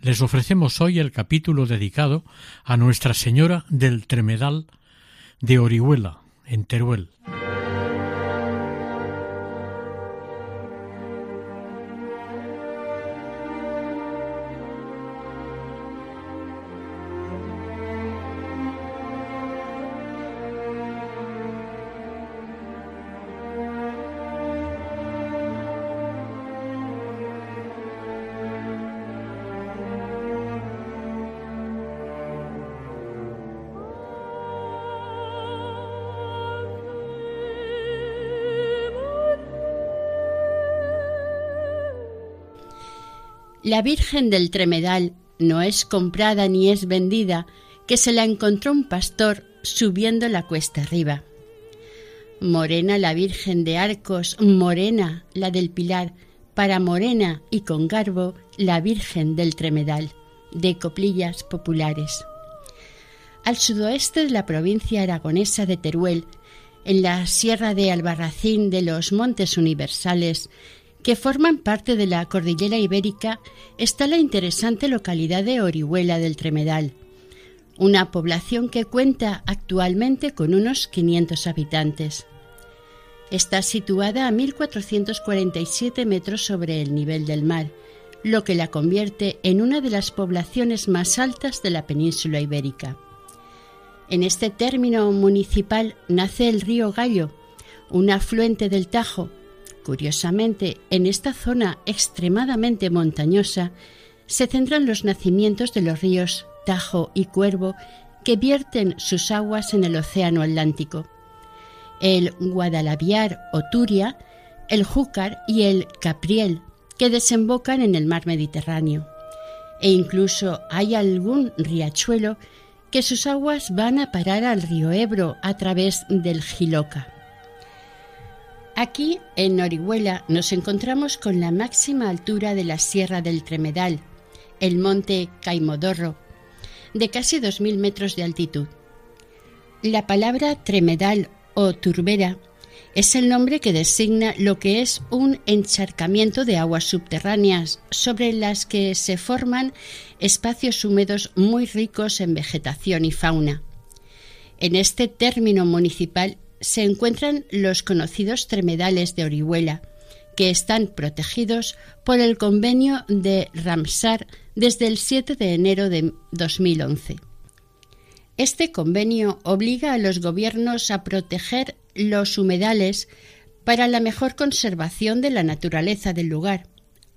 Les ofrecemos hoy el capítulo dedicado a Nuestra Señora del Tremedal de Orihuela, en Teruel. La Virgen del Tremedal no es comprada ni es vendida, que se la encontró un pastor subiendo la cuesta arriba. Morena la Virgen de Arcos, morena la del Pilar, para morena y con garbo la Virgen del Tremedal, de coplillas populares. Al sudoeste de la provincia aragonesa de Teruel, en la sierra de Albarracín de los Montes Universales, que forman parte de la cordillera ibérica, está la interesante localidad de Orihuela del Tremedal, una población que cuenta actualmente con unos 500 habitantes. Está situada a 1447 metros sobre el nivel del mar, lo que la convierte en una de las poblaciones más altas de la península ibérica. En este término municipal nace el río Gallo, un afluente del Tajo, Curiosamente, en esta zona extremadamente montañosa se centran los nacimientos de los ríos Tajo y Cuervo que vierten sus aguas en el Océano Atlántico. El Guadalaviar o Turia, el Júcar y el Capriel, que desembocan en el mar Mediterráneo. E incluso hay algún riachuelo que sus aguas van a parar al río Ebro a través del Giloca. Aquí, en Orihuela, nos encontramos con la máxima altura de la Sierra del Tremedal, el monte Caimodorro, de casi 2.000 metros de altitud. La palabra tremedal o turbera es el nombre que designa lo que es un encharcamiento de aguas subterráneas sobre las que se forman espacios húmedos muy ricos en vegetación y fauna. En este término municipal se encuentran los conocidos tremedales de Orihuela, que están protegidos por el convenio de Ramsar desde el 7 de enero de 2011. Este convenio obliga a los gobiernos a proteger los humedales para la mejor conservación de la naturaleza del lugar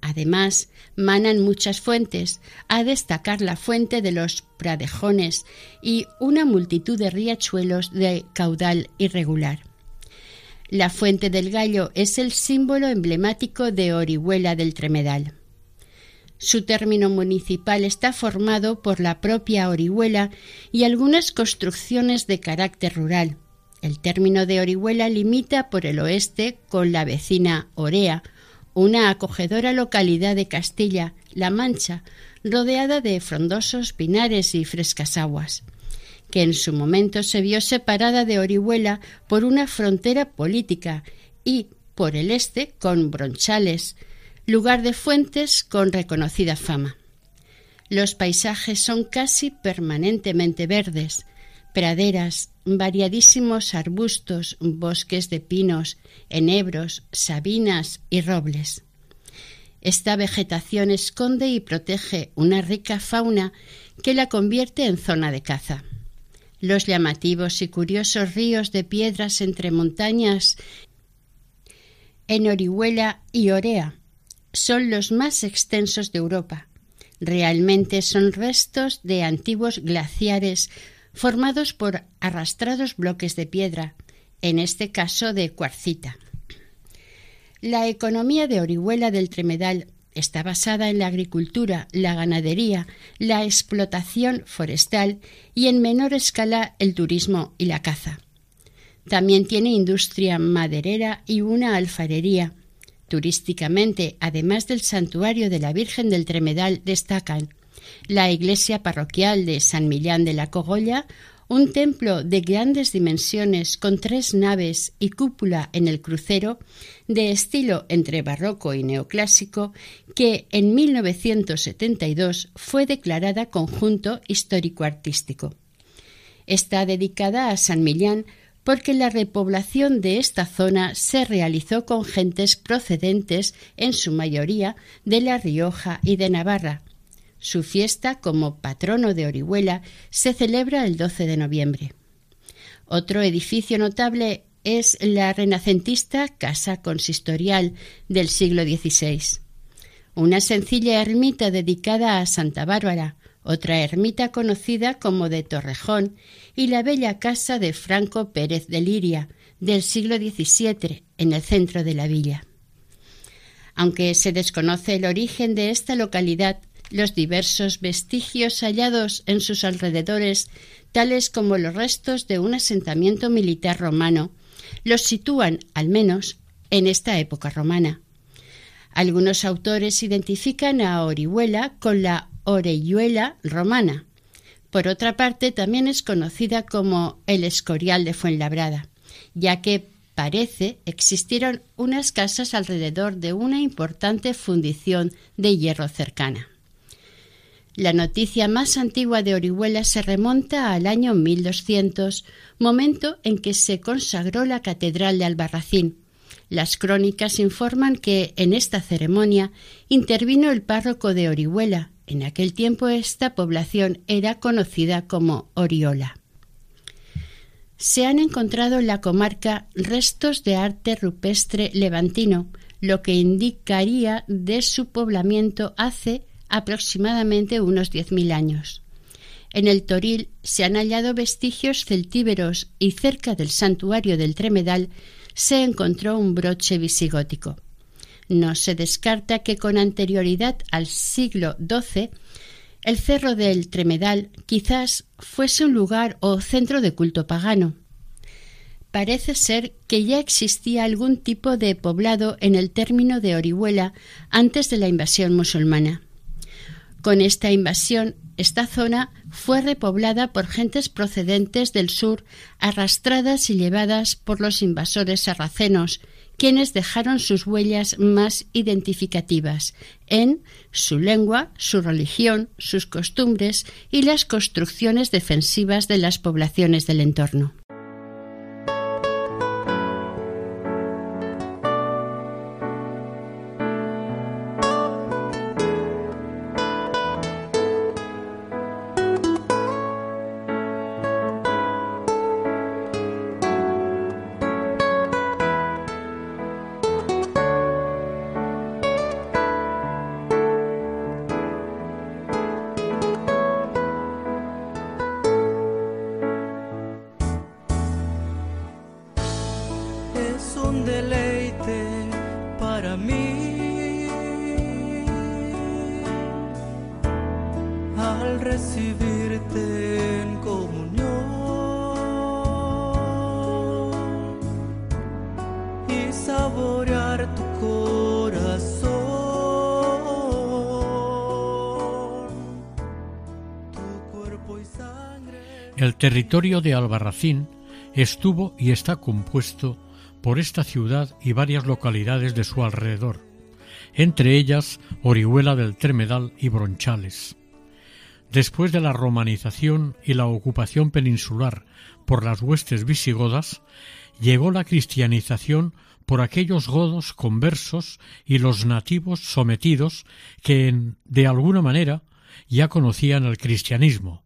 Además, manan muchas fuentes, a destacar la fuente de los pradejones y una multitud de riachuelos de caudal irregular. La fuente del gallo es el símbolo emblemático de Orihuela del Tremedal. Su término municipal está formado por la propia Orihuela y algunas construcciones de carácter rural. El término de Orihuela limita por el oeste con la vecina Orea, una acogedora localidad de Castilla-La Mancha, rodeada de frondosos pinares y frescas aguas, que en su momento se vio separada de Orihuela por una frontera política y, por el este, con Bronchales, lugar de fuentes con reconocida fama. Los paisajes son casi permanentemente verdes, praderas, variadísimos arbustos, bosques de pinos, enebros, sabinas y robles. Esta vegetación esconde y protege una rica fauna que la convierte en zona de caza. Los llamativos y curiosos ríos de piedras entre montañas en Orihuela y Orea son los más extensos de Europa. Realmente son restos de antiguos glaciares formados por arrastrados bloques de piedra, en este caso de cuarcita. La economía de Orihuela del Tremedal está basada en la agricultura, la ganadería, la explotación forestal y en menor escala el turismo y la caza. También tiene industria maderera y una alfarería. Turísticamente, además del santuario de la Virgen del Tremedal, destacan la iglesia parroquial de San Millán de la Cogolla, un templo de grandes dimensiones con tres naves y cúpula en el crucero, de estilo entre barroco y neoclásico, que en 1972 fue declarada conjunto histórico-artístico. Está dedicada a San Millán porque la repoblación de esta zona se realizó con gentes procedentes, en su mayoría, de La Rioja y de Navarra, su fiesta como patrono de Orihuela se celebra el 12 de noviembre. Otro edificio notable es la renacentista Casa Consistorial del siglo XVI. Una sencilla ermita dedicada a Santa Bárbara, otra ermita conocida como de Torrejón y la bella casa de Franco Pérez de Liria del siglo XVII en el centro de la villa. Aunque se desconoce el origen de esta localidad, los diversos vestigios hallados en sus alrededores, tales como los restos de un asentamiento militar romano, los sitúan, al menos, en esta época romana. Algunos autores identifican a Orihuela con la Oreyuela romana. Por otra parte, también es conocida como el Escorial de Fuenlabrada, ya que parece existieron unas casas alrededor de una importante fundición de hierro cercana. La noticia más antigua de Orihuela se remonta al año 1200, momento en que se consagró la Catedral de Albarracín. Las crónicas informan que en esta ceremonia intervino el párroco de Orihuela. En aquel tiempo esta población era conocida como Oriola. Se han encontrado en la comarca restos de arte rupestre levantino, lo que indicaría de su poblamiento hace aproximadamente unos 10.000 años. En el Toril se han hallado vestigios celtíberos y cerca del santuario del Tremedal se encontró un broche visigótico. No se descarta que con anterioridad al siglo XII el cerro del Tremedal quizás fuese un lugar o centro de culto pagano. Parece ser que ya existía algún tipo de poblado en el término de Orihuela antes de la invasión musulmana. Con esta invasión, esta zona fue repoblada por gentes procedentes del sur, arrastradas y llevadas por los invasores sarracenos, quienes dejaron sus huellas más identificativas en su lengua, su religión, sus costumbres y las construcciones defensivas de las poblaciones del entorno. El territorio de Albarracín estuvo y está compuesto por esta ciudad y varias localidades de su alrededor, entre ellas Orihuela del Tremedal y Bronchales. Después de la romanización y la ocupación peninsular por las huestes visigodas, llegó la cristianización por aquellos godos conversos y los nativos sometidos que, de alguna manera, ya conocían el cristianismo,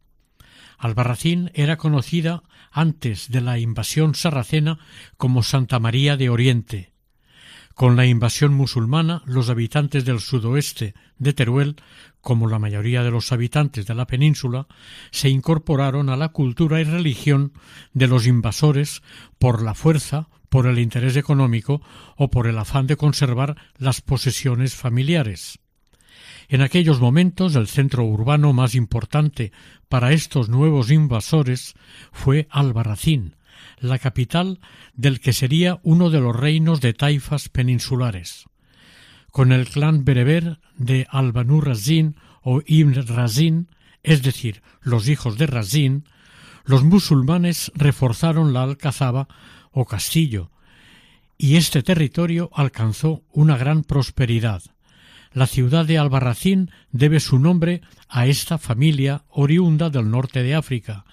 Albarracín era conocida antes de la invasión sarracena como Santa María de Oriente. Con la invasión musulmana, los habitantes del sudoeste de Teruel, como la mayoría de los habitantes de la península, se incorporaron a la cultura y religión de los invasores por la fuerza, por el interés económico o por el afán de conservar las posesiones familiares. En aquellos momentos el centro urbano más importante para estos nuevos invasores fue Albarracín, la capital del que sería uno de los reinos de taifas peninsulares. Con el clan bereber de Albanur Razin o Ibn Razin, es decir, los hijos de Razin, los musulmanes reforzaron la alcazaba o castillo, y este territorio alcanzó una gran prosperidad. La ciudad de Albarracín debe su nombre a esta familia oriunda del norte de África,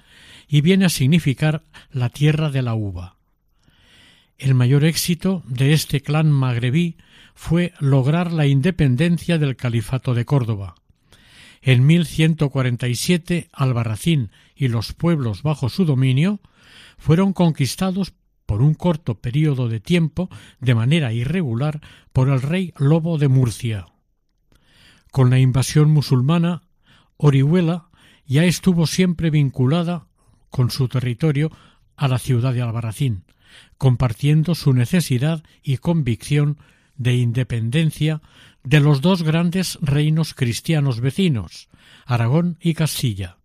y viene a significar la tierra de la uva. El mayor éxito de este clan magrebí fue lograr la independencia del califato de Córdoba. En 1147 Albarracín y los pueblos bajo su dominio fueron conquistados por un corto período de tiempo de manera irregular por el rey Lobo de Murcia. Con la invasión musulmana, Orihuela ya estuvo siempre vinculada con su territorio a la ciudad de Albarracín, compartiendo su necesidad y convicción de independencia de los dos grandes reinos cristianos vecinos, Aragón y Castilla.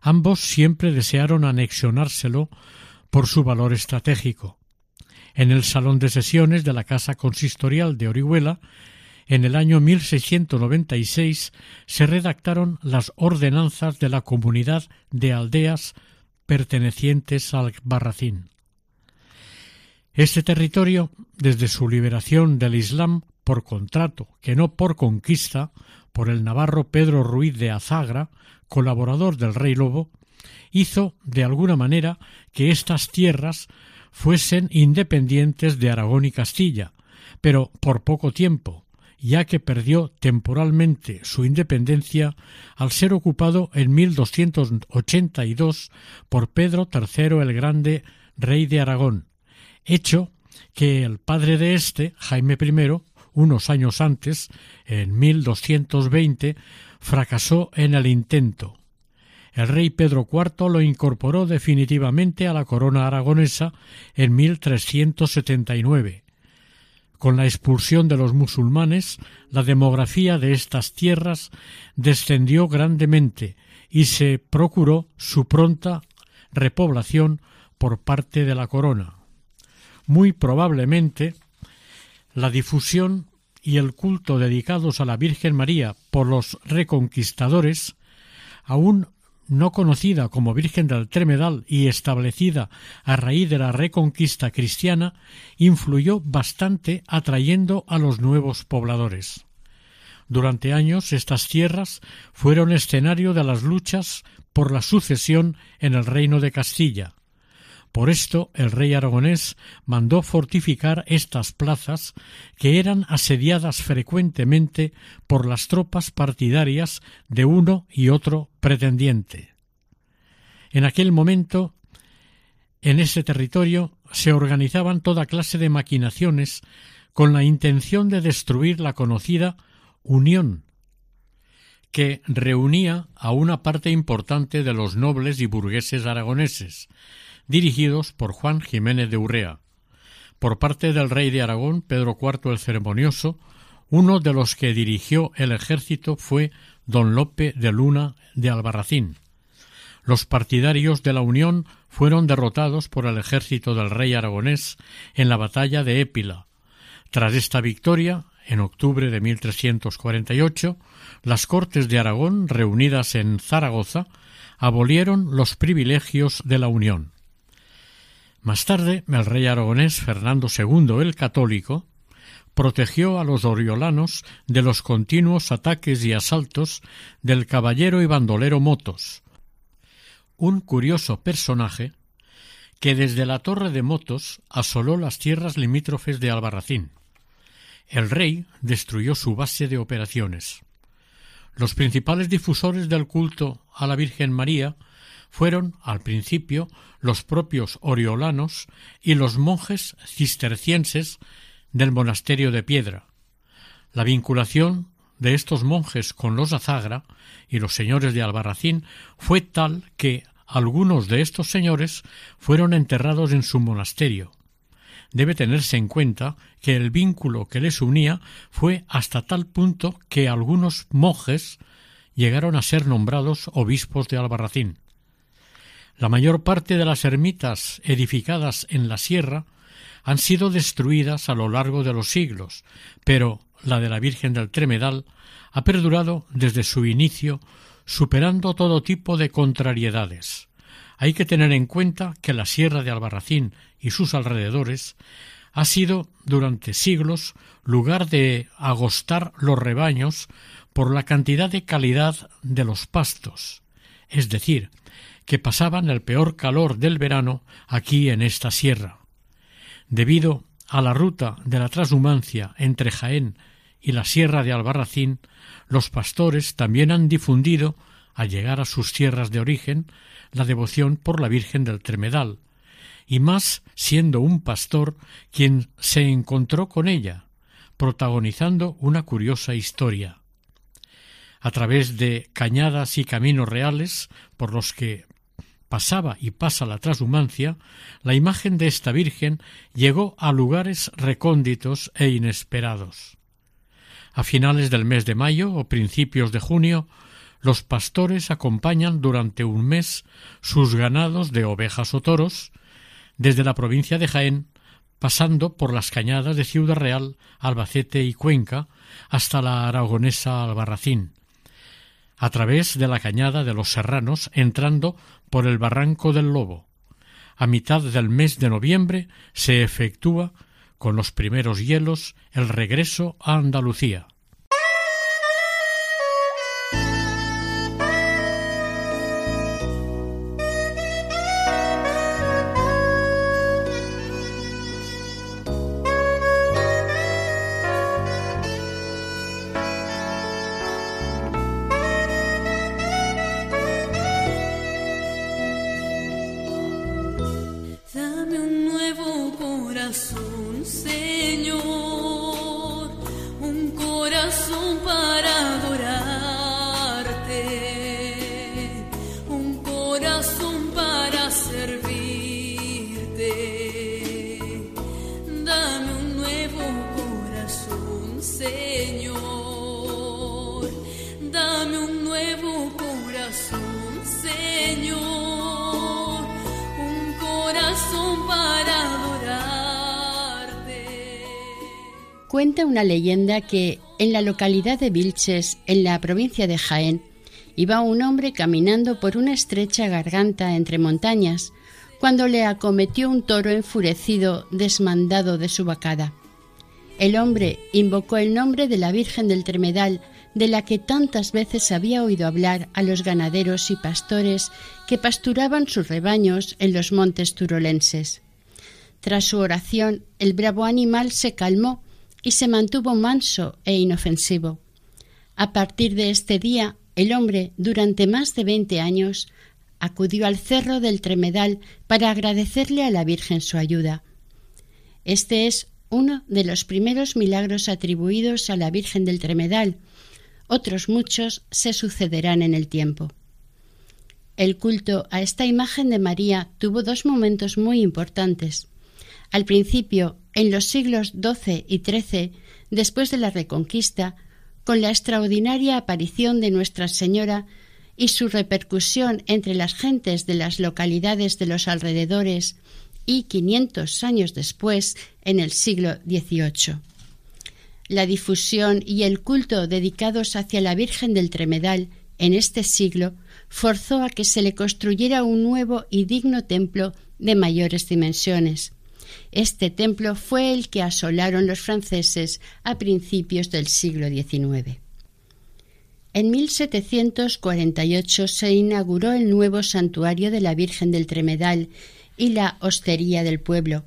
Ambos siempre desearon anexionárselo por su valor estratégico. En el salón de sesiones de la Casa Consistorial de Orihuela, en el año 1696 se redactaron las ordenanzas de la comunidad de aldeas pertenecientes al Barracín. Este territorio, desde su liberación del Islam por contrato, que no por conquista, por el navarro Pedro Ruiz de Azagra, colaborador del rey Lobo, hizo de alguna manera que estas tierras fuesen independientes de Aragón y Castilla, pero por poco tiempo, ya que perdió temporalmente su independencia al ser ocupado en 1282 por Pedro III el Grande, rey de Aragón, hecho que el padre de éste, Jaime I, unos años antes, en 1220, fracasó en el intento. El rey Pedro IV lo incorporó definitivamente a la corona aragonesa en 1379. Con la expulsión de los musulmanes, la demografía de estas tierras descendió grandemente y se procuró su pronta repoblación por parte de la corona. Muy probablemente la difusión y el culto dedicados a la Virgen María por los reconquistadores, aún no conocida como Virgen del Tremedal y establecida a raíz de la reconquista cristiana, influyó bastante atrayendo a los nuevos pobladores. Durante años estas tierras fueron escenario de las luchas por la sucesión en el reino de Castilla, por esto el rey aragonés mandó fortificar estas plazas que eran asediadas frecuentemente por las tropas partidarias de uno y otro pretendiente. En aquel momento, en ese territorio se organizaban toda clase de maquinaciones con la intención de destruir la conocida Unión, que reunía a una parte importante de los nobles y burgueses aragoneses, dirigidos por Juan Jiménez de Urrea. Por parte del rey de Aragón, Pedro IV el Ceremonioso, uno de los que dirigió el ejército fue don Lope de Luna de Albarracín. Los partidarios de la Unión fueron derrotados por el ejército del rey aragonés en la batalla de Épila. Tras esta victoria, en octubre de 1348, las Cortes de Aragón, reunidas en Zaragoza, abolieron los privilegios de la Unión. Más tarde, el rey aragonés Fernando II el Católico protegió a los oriolanos de los continuos ataques y asaltos del caballero y bandolero Motos, un curioso personaje que desde la torre de Motos asoló las tierras limítrofes de Albarracín. El rey destruyó su base de operaciones. Los principales difusores del culto a la Virgen María fueron, al principio, los propios oriolanos y los monjes cistercienses del monasterio de Piedra. La vinculación de estos monjes con los Azagra y los señores de Albarracín fue tal que algunos de estos señores fueron enterrados en su monasterio. Debe tenerse en cuenta que el vínculo que les unía fue hasta tal punto que algunos monjes llegaron a ser nombrados obispos de Albarracín. La mayor parte de las ermitas edificadas en la sierra han sido destruidas a lo largo de los siglos, pero la de la Virgen del Tremedal ha perdurado desde su inicio, superando todo tipo de contrariedades. Hay que tener en cuenta que la Sierra de Albarracín y sus alrededores ha sido durante siglos lugar de agostar los rebaños por la cantidad de calidad de los pastos, es decir, que pasaban el peor calor del verano aquí en esta sierra. Debido a la ruta de la transhumancia entre Jaén y la sierra de Albarracín, los pastores también han difundido, al llegar a sus tierras de origen, la devoción por la Virgen del Tremedal, y más siendo un pastor quien se encontró con ella, protagonizando una curiosa historia. A través de cañadas y caminos reales por los que pasaba y pasa la transhumancia, la imagen de esta Virgen llegó a lugares recónditos e inesperados. A finales del mes de mayo o principios de junio, los pastores acompañan durante un mes sus ganados de ovejas o toros desde la provincia de Jaén, pasando por las cañadas de Ciudad Real, Albacete y Cuenca, hasta la aragonesa Albarracín, a través de la cañada de los Serranos, entrando por el Barranco del Lobo. A mitad del mes de noviembre se efectúa, con los primeros hielos, el regreso a Andalucía. Una leyenda que en la localidad de Vilches, en la provincia de Jaén, iba un hombre caminando por una estrecha garganta entre montañas, cuando le acometió un toro enfurecido desmandado de su vacada. El hombre invocó el nombre de la Virgen del Tremedal, de la que tantas veces había oído hablar a los ganaderos y pastores que pasturaban sus rebaños en los montes turolenses. Tras su oración, el bravo animal se calmó y se mantuvo manso e inofensivo. A partir de este día, el hombre, durante más de veinte años, acudió al cerro del Tremedal para agradecerle a la Virgen su ayuda. Este es uno de los primeros milagros atribuidos a la Virgen del Tremedal. Otros muchos se sucederán en el tiempo. El culto a esta imagen de María tuvo dos momentos muy importantes. Al principio, en los siglos XII y XIII, después de la Reconquista, con la extraordinaria aparición de Nuestra Señora y su repercusión entre las gentes de las localidades de los alrededores, y quinientos años después, en el siglo XVIII. La difusión y el culto dedicados hacia la Virgen del Tremedal en este siglo forzó a que se le construyera un nuevo y digno templo de mayores dimensiones. Este templo fue el que asolaron los franceses a principios del siglo XIX. En 1748 se inauguró el nuevo santuario de la Virgen del Tremedal y la hostería del pueblo.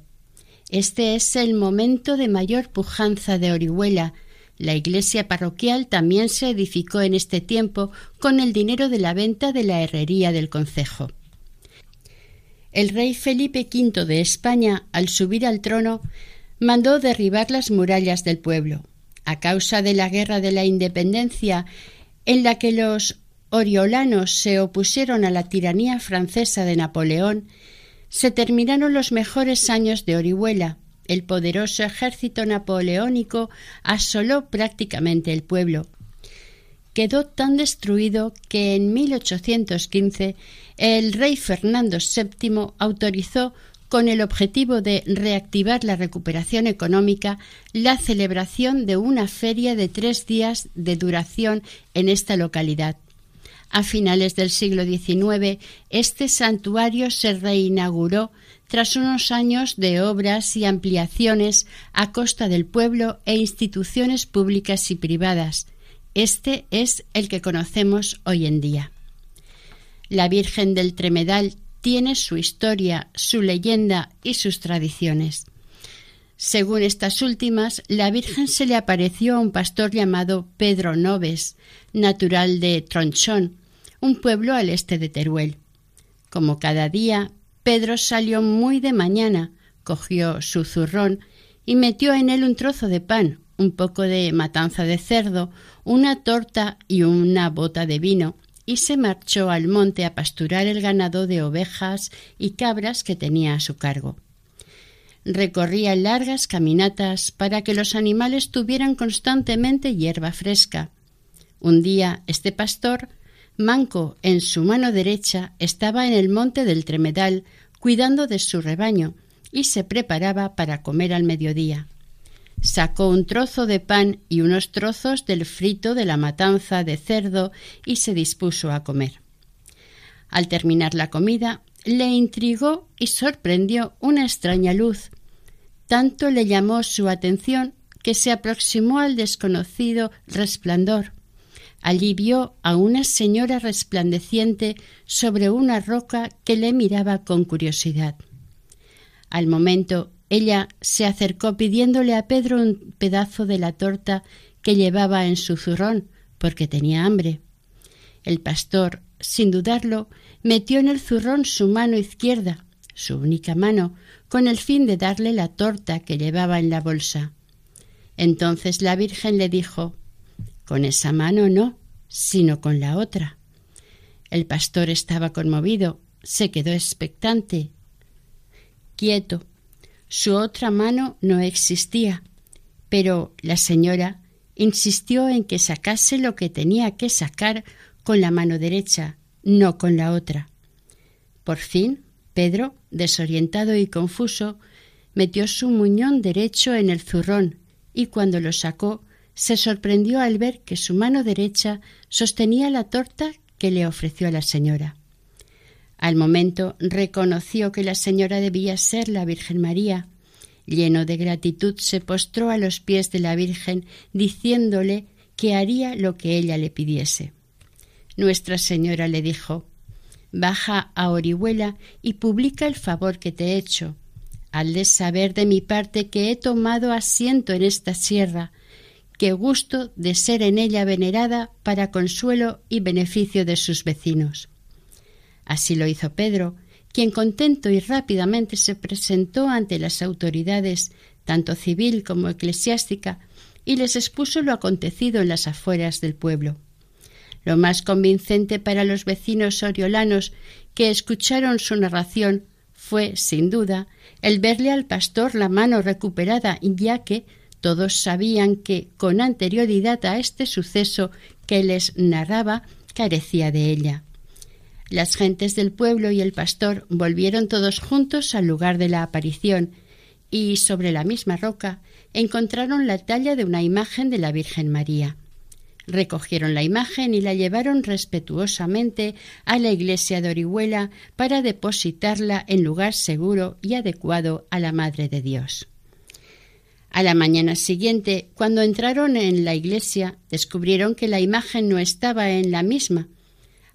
Este es el momento de mayor pujanza de Orihuela. La iglesia parroquial también se edificó en este tiempo con el dinero de la venta de la herrería del concejo el rey Felipe V de España, al subir al trono, mandó derribar las murallas del pueblo. A causa de la guerra de la independencia, en la que los oriolanos se opusieron a la tiranía francesa de Napoleón, se terminaron los mejores años de Orihuela, el poderoso ejército napoleónico asoló prácticamente el pueblo. Quedó tan destruido que en 1815 el rey Fernando VII autorizó con el objetivo de reactivar la recuperación económica, la celebración de una feria de tres días de duración en esta localidad. A finales del siglo XIX, este santuario se reinauguró tras unos años de obras y ampliaciones a costa del pueblo e instituciones públicas y privadas. Este es el que conocemos hoy en día. La Virgen del Tremedal tiene su historia, su leyenda y sus tradiciones. Según estas últimas, la Virgen se le apareció a un pastor llamado Pedro Noves, natural de Tronchón, un pueblo al este de Teruel. Como cada día, Pedro salió muy de mañana, cogió su zurrón y metió en él un trozo de pan, un poco de matanza de cerdo, una torta y una bota de vino, y se marchó al monte a pasturar el ganado de ovejas y cabras que tenía a su cargo. Recorría largas caminatas para que los animales tuvieran constantemente hierba fresca. Un día este pastor, manco en su mano derecha, estaba en el monte del Tremedal cuidando de su rebaño y se preparaba para comer al mediodía. Sacó un trozo de pan y unos trozos del frito de la matanza de cerdo y se dispuso a comer. Al terminar la comida, le intrigó y sorprendió una extraña luz. Tanto le llamó su atención que se aproximó al desconocido resplandor. Allí vio a una señora resplandeciente sobre una roca que le miraba con curiosidad. Al momento ella se acercó pidiéndole a Pedro un pedazo de la torta que llevaba en su zurrón, porque tenía hambre. El pastor, sin dudarlo, metió en el zurrón su mano izquierda, su única mano, con el fin de darle la torta que llevaba en la bolsa. Entonces la Virgen le dijo Con esa mano no, sino con la otra. El pastor estaba conmovido, se quedó expectante, quieto, su otra mano no existía, pero la señora insistió en que sacase lo que tenía que sacar con la mano derecha, no con la otra. Por fin, Pedro, desorientado y confuso, metió su muñón derecho en el zurrón y cuando lo sacó se sorprendió al ver que su mano derecha sostenía la torta que le ofreció la señora. Al momento reconoció que la señora debía ser la Virgen María. Lleno de gratitud se postró a los pies de la Virgen, diciéndole que haría lo que ella le pidiese. Nuestra Señora le dijo Baja a Orihuela y publica el favor que te he hecho. de saber de mi parte que he tomado asiento en esta sierra, que gusto de ser en ella venerada para consuelo y beneficio de sus vecinos. Así lo hizo Pedro, quien contento y rápidamente se presentó ante las autoridades, tanto civil como eclesiástica, y les expuso lo acontecido en las afueras del pueblo. Lo más convincente para los vecinos oriolanos que escucharon su narración fue, sin duda, el verle al pastor la mano recuperada, ya que todos sabían que, con anterioridad a este suceso que les narraba, carecía de ella. Las gentes del pueblo y el pastor volvieron todos juntos al lugar de la aparición y sobre la misma roca encontraron la talla de una imagen de la Virgen María. Recogieron la imagen y la llevaron respetuosamente a la iglesia de Orihuela para depositarla en lugar seguro y adecuado a la Madre de Dios. A la mañana siguiente, cuando entraron en la iglesia, descubrieron que la imagen no estaba en la misma,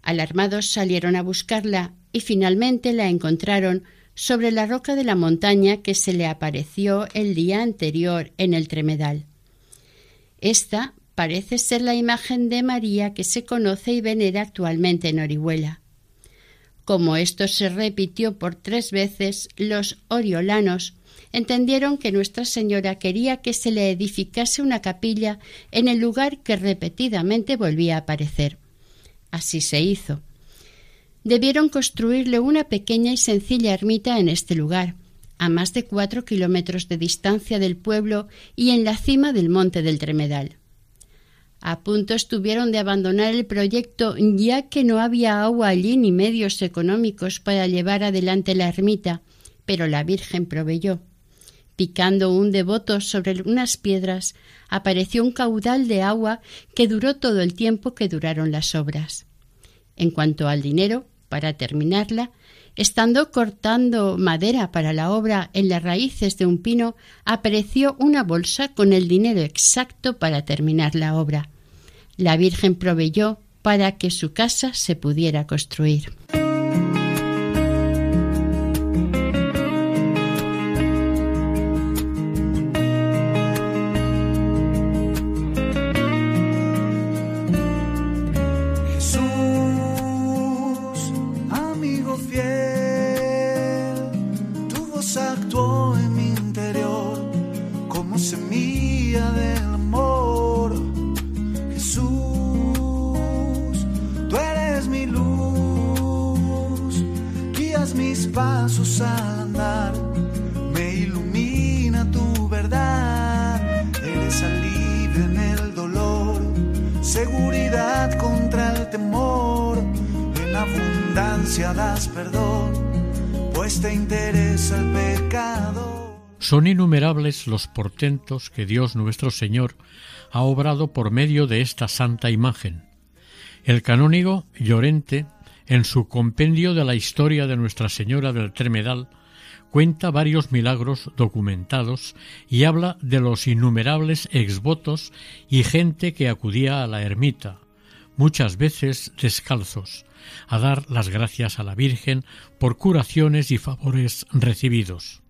Alarmados salieron a buscarla y finalmente la encontraron sobre la roca de la montaña que se le apareció el día anterior en el Tremedal. Esta parece ser la imagen de María que se conoce y venera actualmente en Orihuela. Como esto se repitió por tres veces, los oriolanos entendieron que Nuestra Señora quería que se le edificase una capilla en el lugar que repetidamente volvía a aparecer. Así se hizo. Debieron construirle una pequeña y sencilla ermita en este lugar, a más de cuatro kilómetros de distancia del pueblo y en la cima del monte del Tremedal. A punto estuvieron de abandonar el proyecto ya que no había agua allí ni medios económicos para llevar adelante la ermita, pero la Virgen proveyó. Picando un devoto sobre unas piedras, apareció un caudal de agua que duró todo el tiempo que duraron las obras. En cuanto al dinero, para terminarla, estando cortando madera para la obra en las raíces de un pino, apareció una bolsa con el dinero exacto para terminar la obra la Virgen proveyó para que su casa se pudiera construir. Son innumerables los portentos que Dios nuestro Señor ha obrado por medio de esta santa imagen. El canónigo Llorente, en su compendio de la historia de Nuestra Señora del Tremedal, cuenta varios milagros documentados y habla de los innumerables exvotos y gente que acudía a la ermita, muchas veces descalzos, a dar las gracias a la Virgen por curaciones y favores recibidos.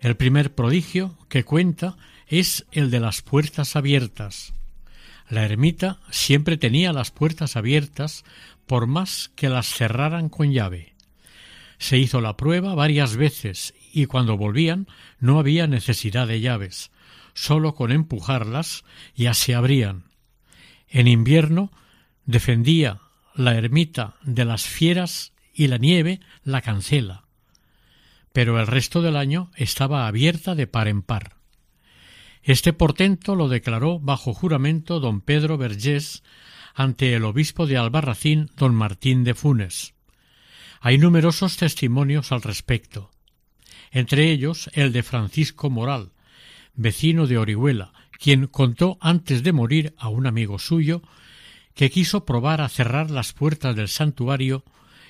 El primer prodigio que cuenta es el de las puertas abiertas. La ermita siempre tenía las puertas abiertas por más que las cerraran con llave. Se hizo la prueba varias veces y cuando volvían no había necesidad de llaves, sólo con empujarlas ya se abrían. En invierno defendía la ermita de las fieras y la nieve la cancela pero el resto del año estaba abierta de par en par. Este portento lo declaró bajo juramento don Pedro Vergés ante el obispo de Albarracín don Martín de Funes. Hay numerosos testimonios al respecto, entre ellos el de Francisco Moral, vecino de Orihuela, quien contó antes de morir a un amigo suyo que quiso probar a cerrar las puertas del santuario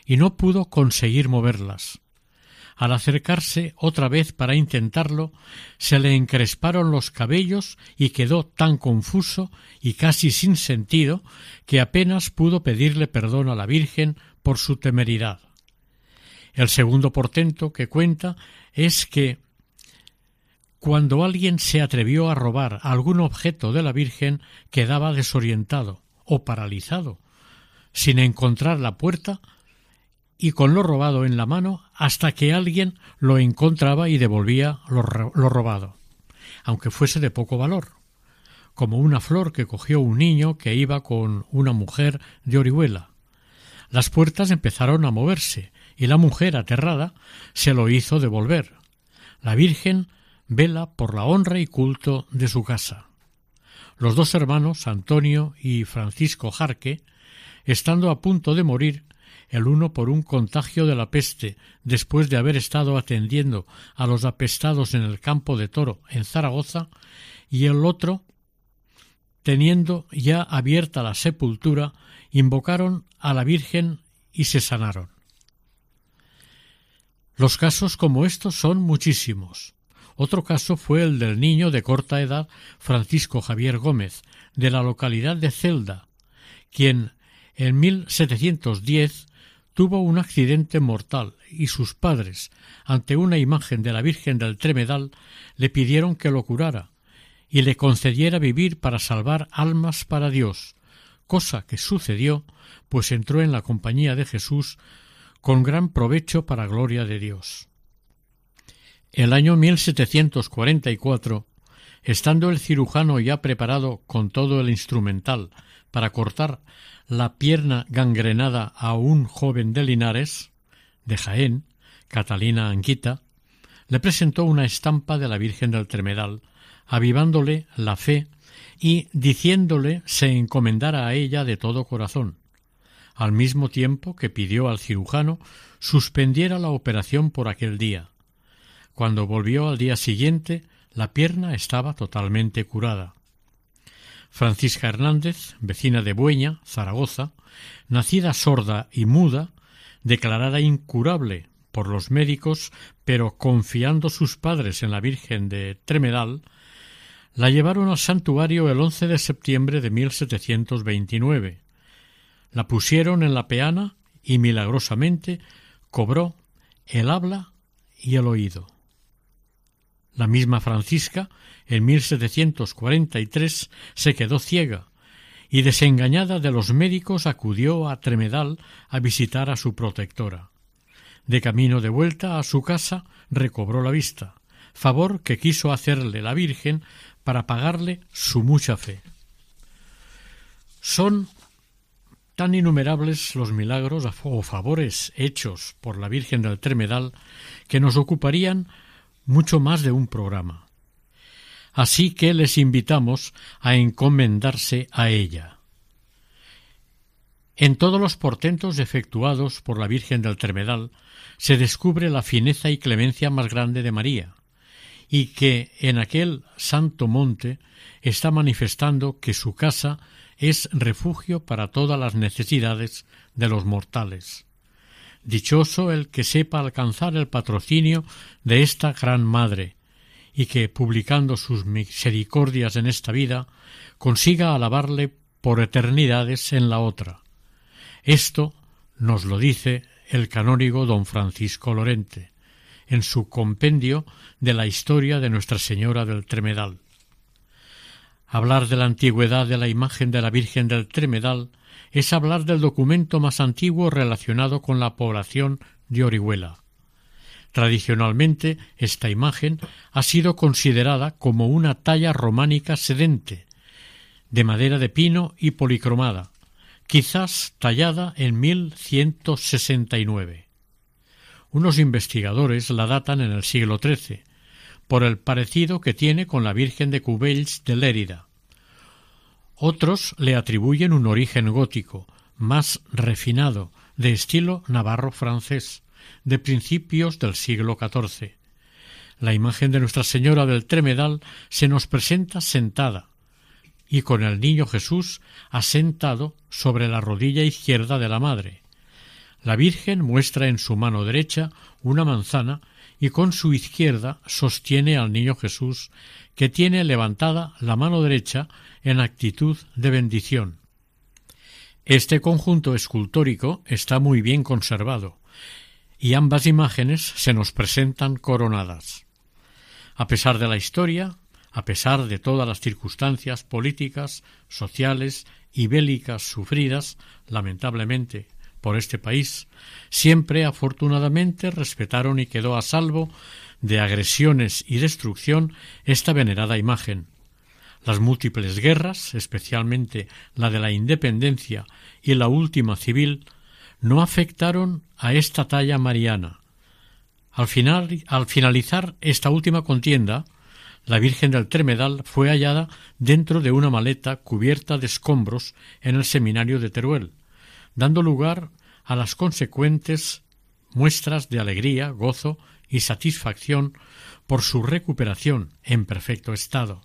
y no pudo conseguir moverlas. Al acercarse otra vez para intentarlo, se le encresparon los cabellos y quedó tan confuso y casi sin sentido que apenas pudo pedirle perdón a la Virgen por su temeridad. El segundo portento que cuenta es que cuando alguien se atrevió a robar algún objeto de la Virgen quedaba desorientado o paralizado. Sin encontrar la puerta, y con lo robado en la mano hasta que alguien lo encontraba y devolvía lo, robado, aunque fuese de poco valor, como una flor que cogió un niño que iba con una mujer de Orihuela. Las puertas empezaron a moverse y la mujer, aterrada, se lo hizo devolver. La Virgen vela por la honra y culto de su casa. Los dos hermanos, Antonio y Francisco Jarque, estando a punto de morir, el uno por un contagio de la peste, después de haber estado atendiendo a los apestados en el campo de toro en Zaragoza, y el otro, teniendo ya abierta la sepultura, invocaron a la Virgen y se sanaron. Los casos como estos son muchísimos. Otro caso fue el del niño de corta edad Francisco Javier Gómez, de la localidad de Celda, quien en 1710 tuvo un accidente mortal y sus padres, ante una imagen de la Virgen del Tremedal, le pidieron que lo curara y le concediera vivir para salvar almas para Dios, cosa que sucedió, pues entró en la compañía de Jesús con gran provecho para gloria de Dios. El año 1744, estando el cirujano ya preparado con todo el instrumental para cortar la pierna gangrenada a un joven de Linares, de Jaén, Catalina Anquita, le presentó una estampa de la Virgen del Tremedal, avivándole la fe y diciéndole se encomendara a ella de todo corazón, al mismo tiempo que pidió al cirujano suspendiera la operación por aquel día. Cuando volvió al día siguiente, la pierna estaba totalmente curada. Francisca Hernández, vecina de Bueña, Zaragoza, nacida sorda y muda, declarada incurable por los médicos, pero confiando sus padres en la Virgen de Tremedal, la llevaron al santuario el 11 de septiembre de 1729. La pusieron en la peana y milagrosamente cobró el habla y el oído. La misma Francisca, en 1743, se quedó ciega y desengañada de los médicos acudió a Tremedal a visitar a su protectora. De camino de vuelta a su casa recobró la vista, favor que quiso hacerle la Virgen para pagarle su mucha fe. Son tan innumerables los milagros o favores hechos por la Virgen del Tremedal que nos ocuparían mucho más de un programa. Así que les invitamos a encomendarse a ella. En todos los portentos efectuados por la Virgen del Tremedal se descubre la fineza y clemencia más grande de María, y que en aquel santo monte está manifestando que su casa es refugio para todas las necesidades de los mortales. Dichoso el que sepa alcanzar el patrocinio de esta gran madre, y que, publicando sus misericordias en esta vida, consiga alabarle por eternidades en la otra. Esto nos lo dice el canónigo don Francisco Lorente en su compendio de la historia de Nuestra Señora del Tremedal. Hablar de la antigüedad de la imagen de la Virgen del Tremedal es hablar del documento más antiguo relacionado con la población de Orihuela. Tradicionalmente, esta imagen ha sido considerada como una talla románica sedente, de madera de pino y policromada, quizás tallada en 1169. Unos investigadores la datan en el siglo XIII, por el parecido que tiene con la Virgen de Cubells de Lérida. Otros le atribuyen un origen gótico, más refinado, de estilo navarro francés, de principios del siglo XIV. La imagen de Nuestra Señora del Tremedal se nos presenta sentada, y con el niño Jesús asentado sobre la rodilla izquierda de la Madre, la Virgen muestra en su mano derecha una manzana y con su izquierda sostiene al niño Jesús, que tiene levantada la mano derecha en actitud de bendición. Este conjunto escultórico está muy bien conservado, y ambas imágenes se nos presentan coronadas. A pesar de la historia, a pesar de todas las circunstancias políticas, sociales y bélicas sufridas, lamentablemente, por este país, siempre afortunadamente respetaron y quedó a salvo de agresiones y destrucción esta venerada imagen. Las múltiples guerras, especialmente la de la independencia y la última civil, no afectaron a esta talla mariana. Al, final, al finalizar esta última contienda, la Virgen del Tremedal fue hallada dentro de una maleta cubierta de escombros en el seminario de Teruel, dando lugar a las consecuentes muestras de alegría, gozo y satisfacción por su recuperación en perfecto estado.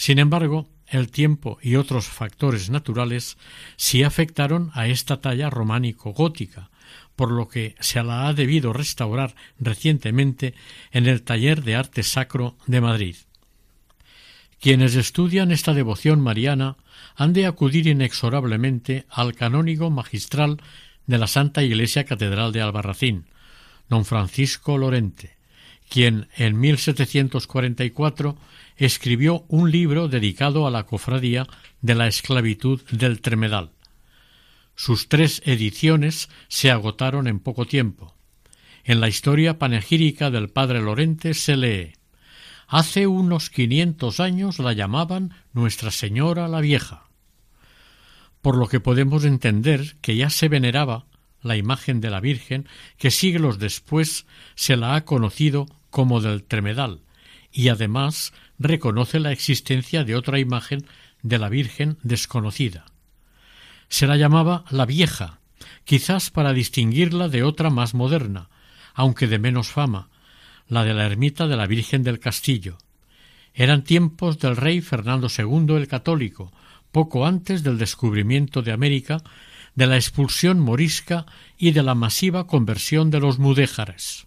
Sin embargo, el tiempo y otros factores naturales sí afectaron a esta talla románico-gótica, por lo que se la ha debido restaurar recientemente en el Taller de Arte Sacro de Madrid. Quienes estudian esta devoción mariana han de acudir inexorablemente al canónigo magistral de la Santa Iglesia Catedral de Albarracín, don Francisco Lorente, quien en 1744 escribió un libro dedicado a la cofradía de la esclavitud del Tremedal. Sus tres ediciones se agotaron en poco tiempo. En la historia panegírica del padre Lorente se lee Hace unos quinientos años la llamaban Nuestra Señora la Vieja por lo que podemos entender que ya se veneraba la imagen de la Virgen que siglos después se la ha conocido como del Tremedal, y además reconoce la existencia de otra imagen de la Virgen desconocida. Se la llamaba la Vieja, quizás para distinguirla de otra más moderna, aunque de menos fama, la de la ermita de la Virgen del Castillo. Eran tiempos del rey Fernando II el Católico, poco antes del descubrimiento de América, de la expulsión morisca y de la masiva conversión de los mudéjares.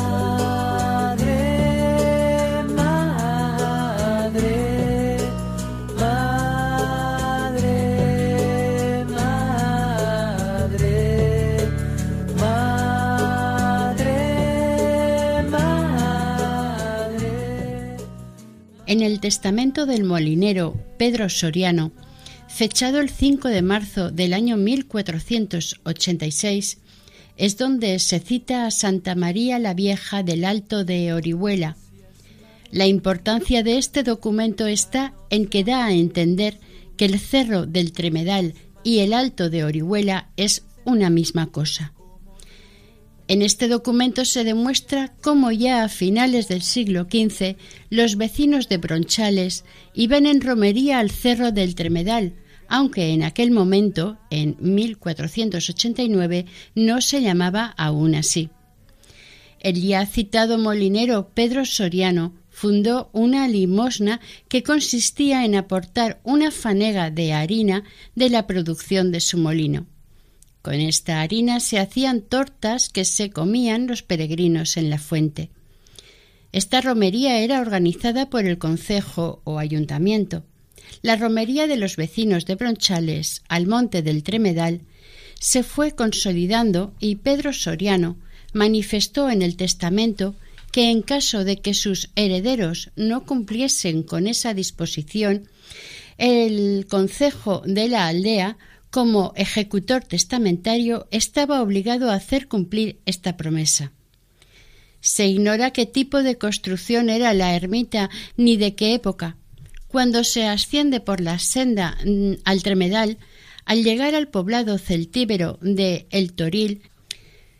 En el testamento del molinero Pedro Soriano, fechado el 5 de marzo del año 1486, es donde se cita a Santa María la Vieja del Alto de Orihuela. La importancia de este documento está en que da a entender que el cerro del Tremedal y el Alto de Orihuela es una misma cosa. En este documento se demuestra cómo ya a finales del siglo XV los vecinos de Bronchales iban en romería al cerro del Tremedal, aunque en aquel momento, en 1489, no se llamaba aún así. El ya citado molinero Pedro Soriano fundó una limosna que consistía en aportar una fanega de harina de la producción de su molino. Con esta harina se hacían tortas que se comían los peregrinos en la fuente. Esta romería era organizada por el concejo o ayuntamiento. La romería de los vecinos de Bronchales al monte del Tremedal se fue consolidando y Pedro Soriano manifestó en el testamento que en caso de que sus herederos no cumpliesen con esa disposición, el concejo de la aldea como ejecutor testamentario, estaba obligado a hacer cumplir esta promesa. Se ignora qué tipo de construcción era la ermita ni de qué época. Cuando se asciende por la senda mm, al Tremedal, al llegar al poblado celtíbero de El Toril,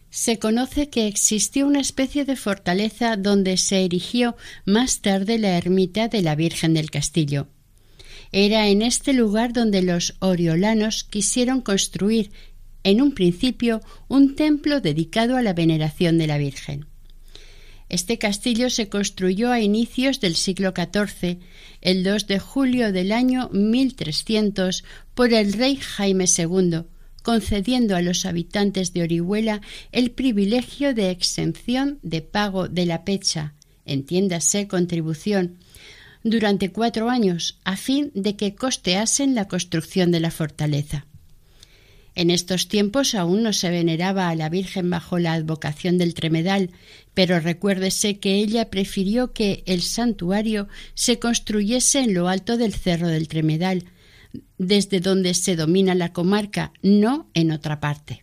se conoce que existió una especie de fortaleza donde se erigió más tarde la ermita de la Virgen del Castillo. Era en este lugar donde los oriolanos quisieron construir en un principio un templo dedicado a la veneración de la Virgen. Este castillo se construyó a inicios del siglo XIV, el 2 de julio del año 1300, por el rey Jaime II, concediendo a los habitantes de Orihuela el privilegio de exención de pago de la pecha, entiéndase contribución, durante cuatro años a fin de que costeasen la construcción de la fortaleza. En estos tiempos aún no se veneraba a la Virgen bajo la advocación del Tremedal, pero recuérdese que ella prefirió que el santuario se construyese en lo alto del cerro del Tremedal, desde donde se domina la comarca, no en otra parte.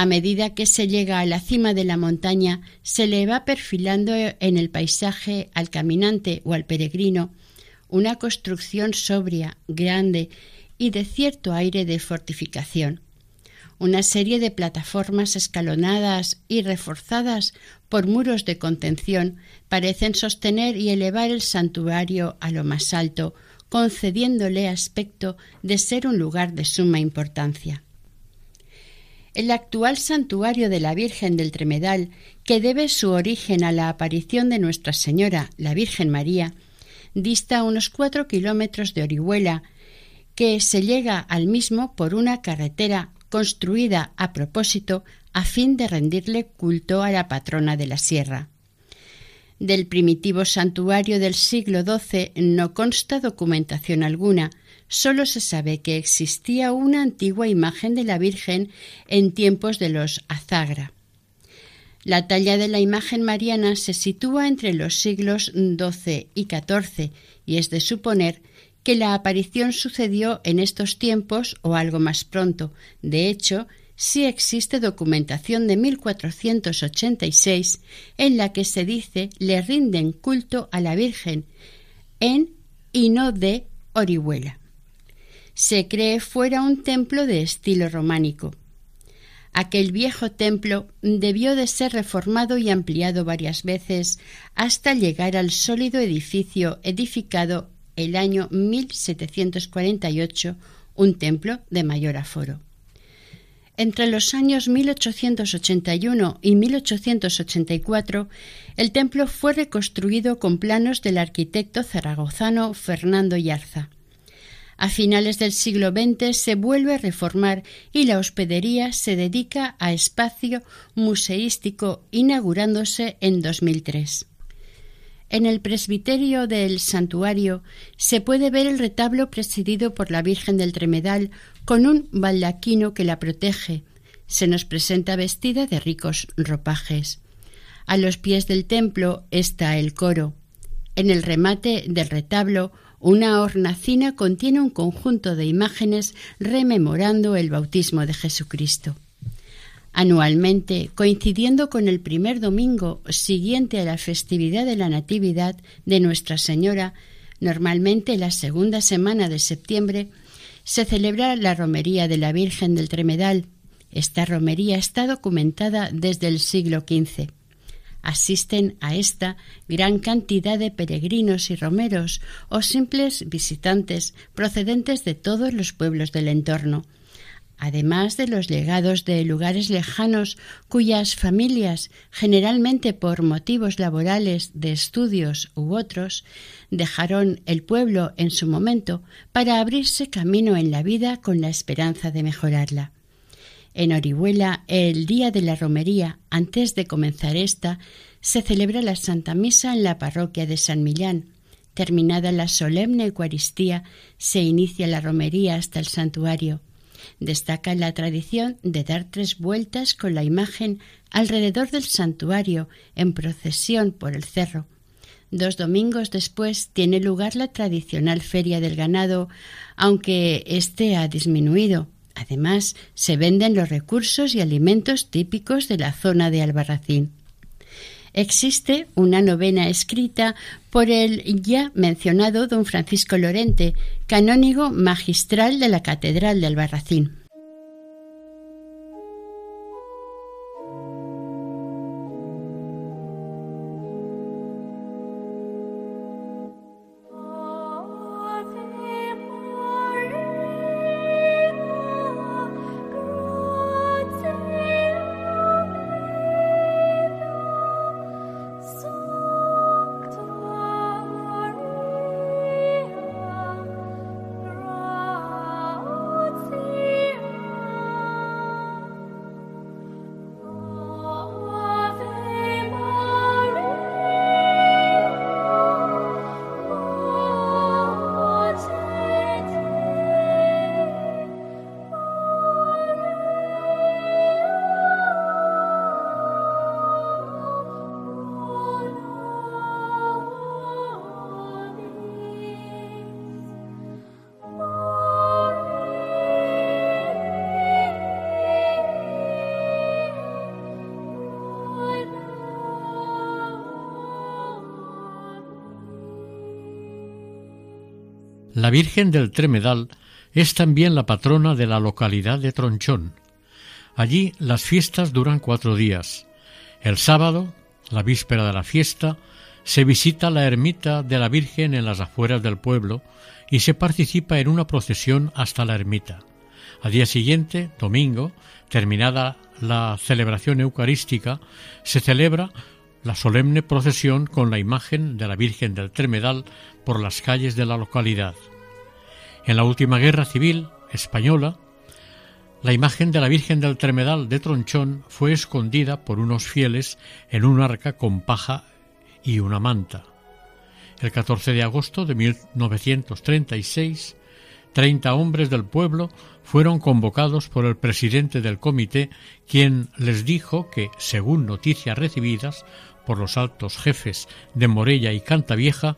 A medida que se llega a la cima de la montaña, se le va perfilando en el paisaje al caminante o al peregrino una construcción sobria, grande y de cierto aire de fortificación. Una serie de plataformas escalonadas y reforzadas por muros de contención parecen sostener y elevar el santuario a lo más alto, concediéndole aspecto de ser un lugar de suma importancia. El actual santuario de la Virgen del Tremedal, que debe su origen a la aparición de Nuestra Señora, la Virgen María, dista unos cuatro kilómetros de Orihuela, que se llega al mismo por una carretera construida a propósito a fin de rendirle culto a la patrona de la sierra. Del primitivo santuario del siglo XII no consta documentación alguna, solo se sabe que existía una antigua imagen de la Virgen en tiempos de los Azagra. La talla de la imagen mariana se sitúa entre los siglos XII y XIV y es de suponer que la aparición sucedió en estos tiempos o algo más pronto. De hecho, sí existe documentación de 1486 en la que se dice le rinden culto a la Virgen en y no de Orihuela. Se cree fuera un templo de estilo románico. Aquel viejo templo debió de ser reformado y ampliado varias veces hasta llegar al sólido edificio edificado el año 1748, un templo de mayor aforo. Entre los años 1881 y 1884, el templo fue reconstruido con planos del arquitecto zaragozano Fernando Yarza. A finales del siglo XX se vuelve a reformar y la hospedería se dedica a espacio museístico inaugurándose en 2003. En el presbiterio del santuario se puede ver el retablo presidido por la Virgen del Tremedal con un baldaquino que la protege. Se nos presenta vestida de ricos ropajes. A los pies del templo está el coro. En el remate del retablo, una hornacina contiene un conjunto de imágenes rememorando el bautismo de Jesucristo. Anualmente, coincidiendo con el primer domingo siguiente a la festividad de la Natividad de Nuestra Señora, normalmente la segunda semana de septiembre, se celebra la romería de la Virgen del Tremedal. Esta romería está documentada desde el siglo XV. Asisten a esta gran cantidad de peregrinos y romeros o simples visitantes procedentes de todos los pueblos del entorno, además de los legados de lugares lejanos cuyas familias, generalmente por motivos laborales, de estudios u otros, dejaron el pueblo en su momento para abrirse camino en la vida con la esperanza de mejorarla. En Orihuela, el día de la romería, antes de comenzar esta, se celebra la Santa Misa en la parroquia de San Millán. Terminada la solemne Eucaristía, se inicia la romería hasta el santuario. Destaca la tradición de dar tres vueltas con la imagen alrededor del santuario en procesión por el cerro. Dos domingos después tiene lugar la tradicional feria del ganado, aunque éste ha disminuido. Además, se venden los recursos y alimentos típicos de la zona de Albarracín. Existe una novena escrita por el ya mencionado don Francisco Lorente, canónigo magistral de la Catedral de Albarracín. Virgen del Tremedal es también la patrona de la localidad de Tronchón. Allí las fiestas duran cuatro días. El sábado, la víspera de la fiesta, se visita la ermita de la Virgen en las afueras del pueblo y se participa en una procesión hasta la ermita. Al día siguiente, domingo, terminada la celebración eucarística, se celebra la solemne procesión con la imagen de la Virgen del Tremedal por las calles de la localidad. En la última guerra civil española, la imagen de la Virgen del Tremedal de Tronchón fue escondida por unos fieles en un arca con paja y una manta. El 14 de agosto de 1936, treinta hombres del pueblo fueron convocados por el presidente del comité, quien les dijo que, según noticias recibidas por los altos jefes de Morella y Cantavieja,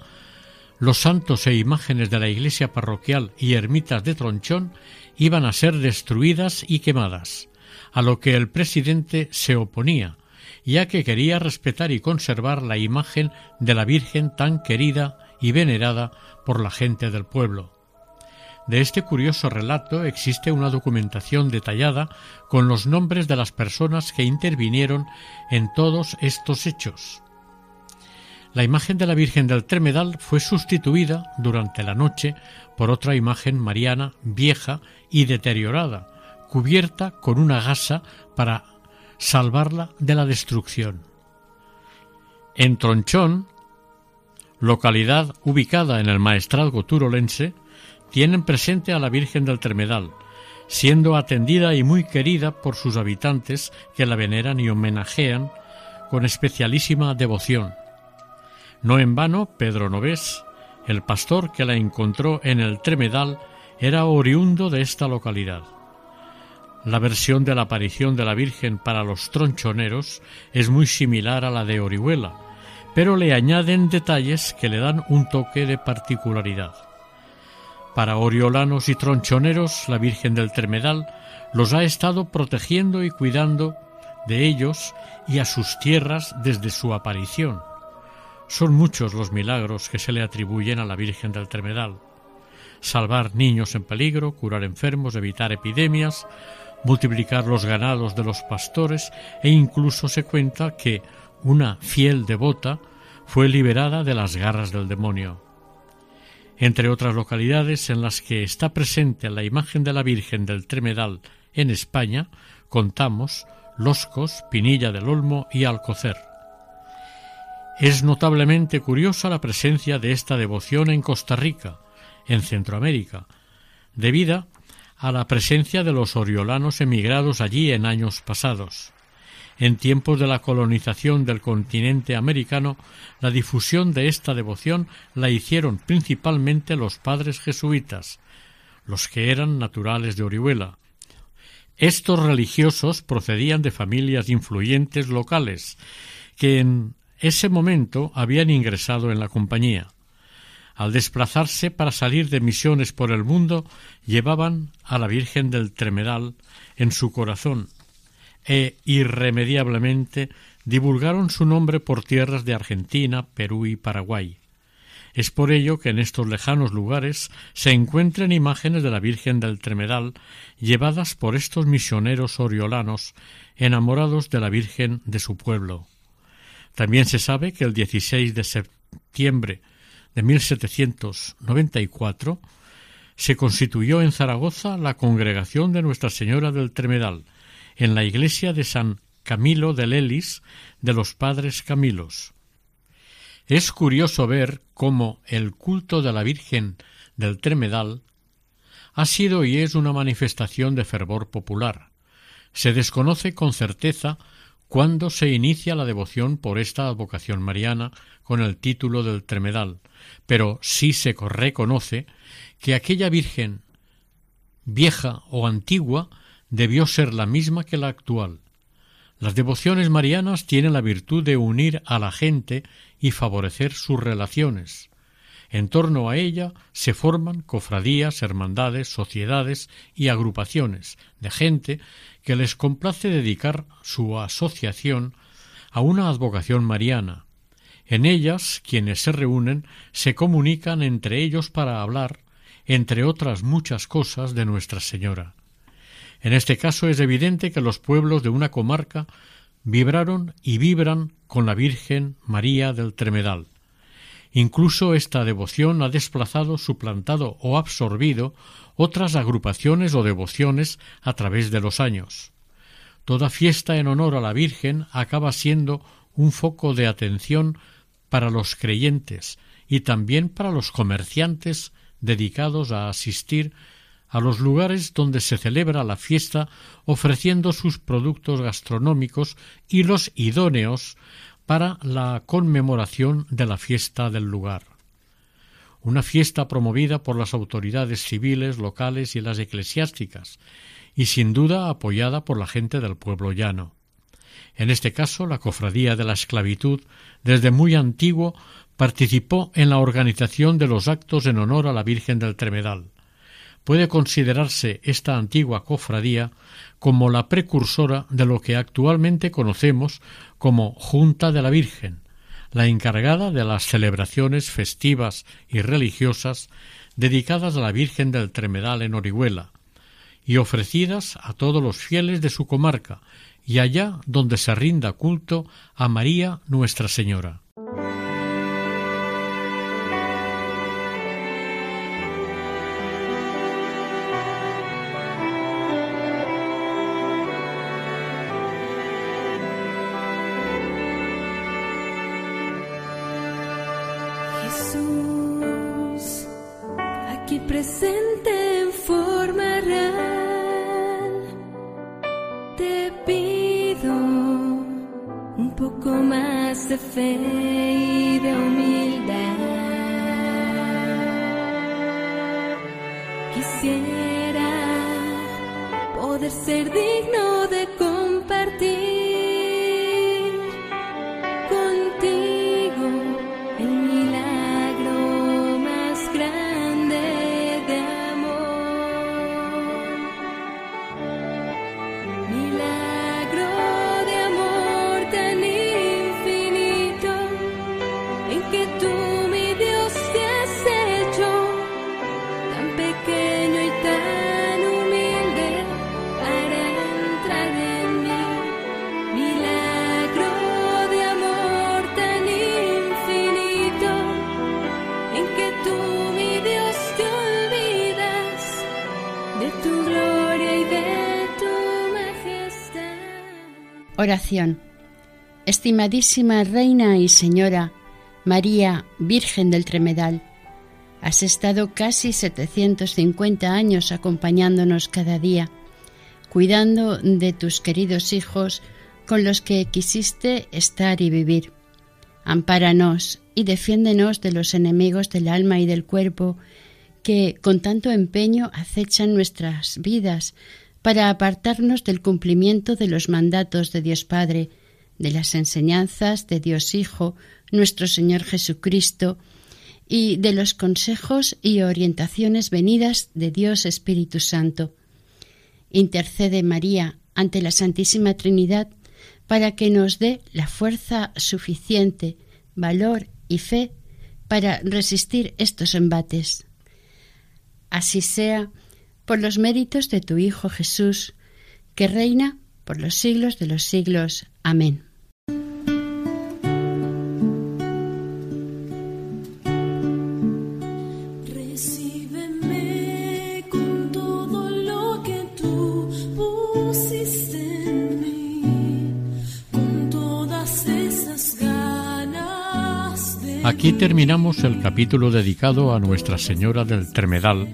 los santos e imágenes de la iglesia parroquial y ermitas de Tronchón iban a ser destruidas y quemadas, a lo que el presidente se oponía, ya que quería respetar y conservar la imagen de la Virgen tan querida y venerada por la gente del pueblo. De este curioso relato existe una documentación detallada con los nombres de las personas que intervinieron en todos estos hechos. La imagen de la Virgen del Tremedal fue sustituida durante la noche por otra imagen mariana vieja y deteriorada, cubierta con una gasa para salvarla de la destrucción. En Tronchón, localidad ubicada en el maestrazgo turolense, tienen presente a la Virgen del Tremedal, siendo atendida y muy querida por sus habitantes que la veneran y homenajean con especialísima devoción. No en vano, Pedro Novés, el pastor que la encontró en el Tremedal, era oriundo de esta localidad. La versión de la aparición de la Virgen para los tronchoneros es muy similar a la de Orihuela, pero le añaden detalles que le dan un toque de particularidad. Para oriolanos y tronchoneros, la Virgen del Tremedal los ha estado protegiendo y cuidando de ellos y a sus tierras desde su aparición. Son muchos los milagros que se le atribuyen a la Virgen del Tremedal. Salvar niños en peligro, curar enfermos, evitar epidemias, multiplicar los ganados de los pastores e incluso se cuenta que una fiel devota fue liberada de las garras del demonio. Entre otras localidades en las que está presente la imagen de la Virgen del Tremedal en España, contamos Loscos, Pinilla del Olmo y Alcocer. Es notablemente curiosa la presencia de esta devoción en Costa Rica, en Centroamérica, debida a la presencia de los oriolanos emigrados allí en años pasados. En tiempos de la colonización del continente americano, la difusión de esta devoción la hicieron principalmente los padres jesuitas, los que eran naturales de Orihuela. Estos religiosos procedían de familias influyentes locales, que en ese momento habían ingresado en la compañía. Al desplazarse para salir de misiones por el mundo, llevaban a la Virgen del Tremedal en su corazón e irremediablemente divulgaron su nombre por tierras de Argentina, Perú y Paraguay. Es por ello que en estos lejanos lugares se encuentran imágenes de la Virgen del Tremedal llevadas por estos misioneros oriolanos enamorados de la Virgen de su pueblo. También se sabe que el 16 de septiembre de 1794 se constituyó en Zaragoza la congregación de Nuestra Señora del Tremedal, en la iglesia de San Camilo de Lelis de los Padres Camilos. Es curioso ver cómo el culto de la Virgen del Tremedal ha sido y es una manifestación de fervor popular. Se desconoce con certeza cuándo se inicia la devoción por esta advocación mariana con el título del Tremedal, pero sí se reconoce que aquella Virgen vieja o antigua debió ser la misma que la actual. Las devociones marianas tienen la virtud de unir a la gente y favorecer sus relaciones. En torno a ella se forman cofradías, hermandades, sociedades y agrupaciones de gente que les complace dedicar su asociación a una advocación mariana. En ellas, quienes se reúnen se comunican entre ellos para hablar, entre otras muchas cosas, de Nuestra Señora. En este caso es evidente que los pueblos de una comarca vibraron y vibran con la Virgen María del Tremedal. Incluso esta devoción ha desplazado, suplantado o absorbido otras agrupaciones o devociones a través de los años. Toda fiesta en honor a la Virgen acaba siendo un foco de atención para los creyentes y también para los comerciantes dedicados a asistir a los lugares donde se celebra la fiesta ofreciendo sus productos gastronómicos y los idóneos para la conmemoración de la fiesta del lugar. Una fiesta promovida por las autoridades civiles, locales y las eclesiásticas, y sin duda apoyada por la gente del pueblo llano. En este caso, la Cofradía de la Esclavitud, desde muy antiguo, participó en la organización de los actos en honor a la Virgen del Tremedal. Puede considerarse esta antigua cofradía como la precursora de lo que actualmente conocemos como Junta de la Virgen, la encargada de las celebraciones festivas y religiosas dedicadas a la Virgen del Tremedal en Orihuela, y ofrecidas a todos los fieles de su comarca, y allá donde se rinda culto a María Nuestra Señora. Presente en forma real un poco más de fe y de humildad. Quisiera poder ser digno de compartir. Oración. Estimadísima Reina y Señora María, Virgen del Tremedal, has estado casi 750 años acompañándonos cada día, cuidando de tus queridos hijos con los que quisiste estar y vivir. Ampáranos y defiéndenos de los enemigos del alma y del cuerpo que con tanto empeño acechan nuestras vidas, para apartarnos del cumplimiento de los mandatos de Dios Padre, de las enseñanzas de Dios Hijo, nuestro Señor Jesucristo, y de los consejos y orientaciones venidas de Dios Espíritu Santo. Intercede María ante la Santísima Trinidad para que nos dé la fuerza suficiente, valor y fe para resistir estos embates. Así sea por los méritos de tu Hijo Jesús, que reina por los siglos de los siglos. Amén. con todo lo que tú pusiste en mí, con todas esas ganas Aquí terminamos el capítulo dedicado a Nuestra Señora del Termedal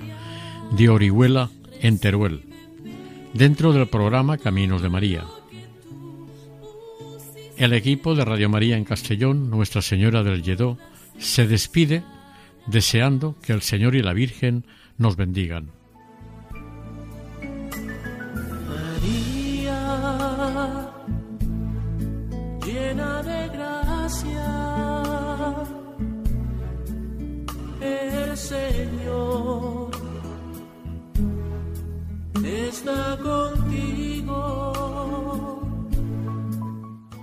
de Orihuela en Teruel, dentro del programa Caminos de María. El equipo de Radio María en Castellón, Nuestra Señora del Lledó, se despide deseando que el Señor y la Virgen nos bendigan.